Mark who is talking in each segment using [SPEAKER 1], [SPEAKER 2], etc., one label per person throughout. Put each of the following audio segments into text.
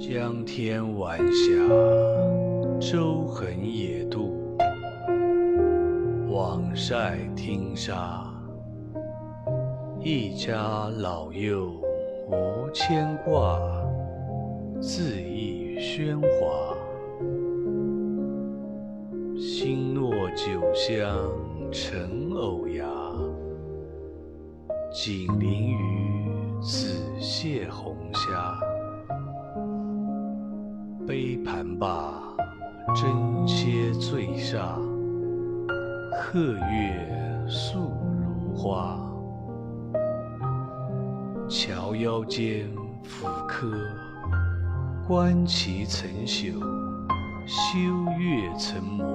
[SPEAKER 1] 江天晚霞，舟横野渡，网晒汀沙。一家老幼无牵挂，恣意喧哗。星落酒香沉藕芽，锦鳞鱼，子蟹红虾。杯盘罢，争切醉煞，鹤跃素如花。桥腰间抚柯，观其成朽，修月成磨。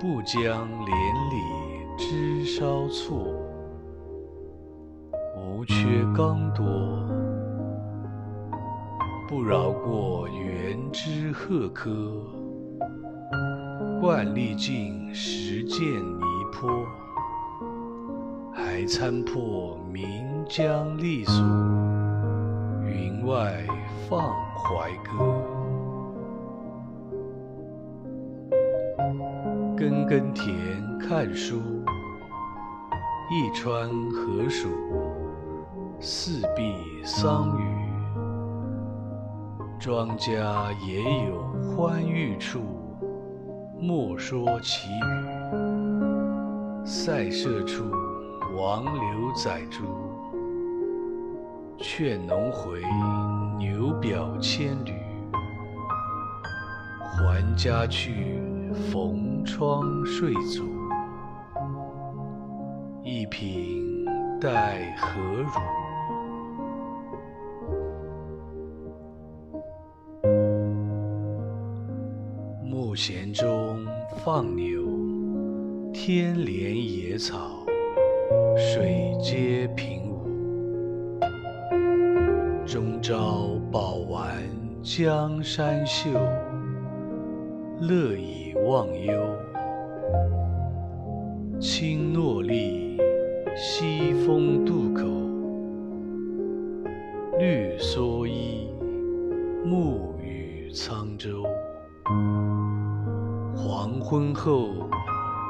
[SPEAKER 1] 不将连理枝梢错，无缺刚多。不饶过园之鹤柯，惯历尽实践泥坡，还参破岷江丽索，云外放怀歌。耕耕田看书，一川河蜀，四壁桑榆。庄稼也有欢愉处，莫说其语。塞舍处，王刘宰猪，劝农回，牛表千缕。还家去，逢窗睡足，一品待何如？闲中放牛，天连野草，水接平芜。终朝饱玩江山秀，乐以忘忧。青箬笠，西风渡口，绿蓑衣，暮雨沧州。黄昏后，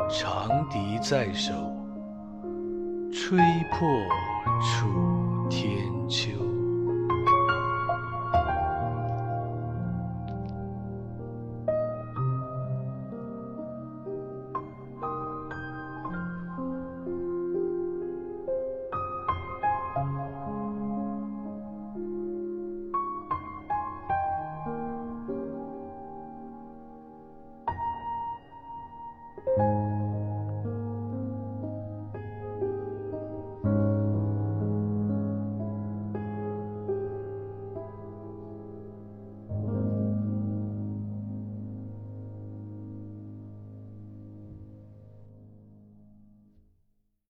[SPEAKER 1] 长笛在手，吹破楚天。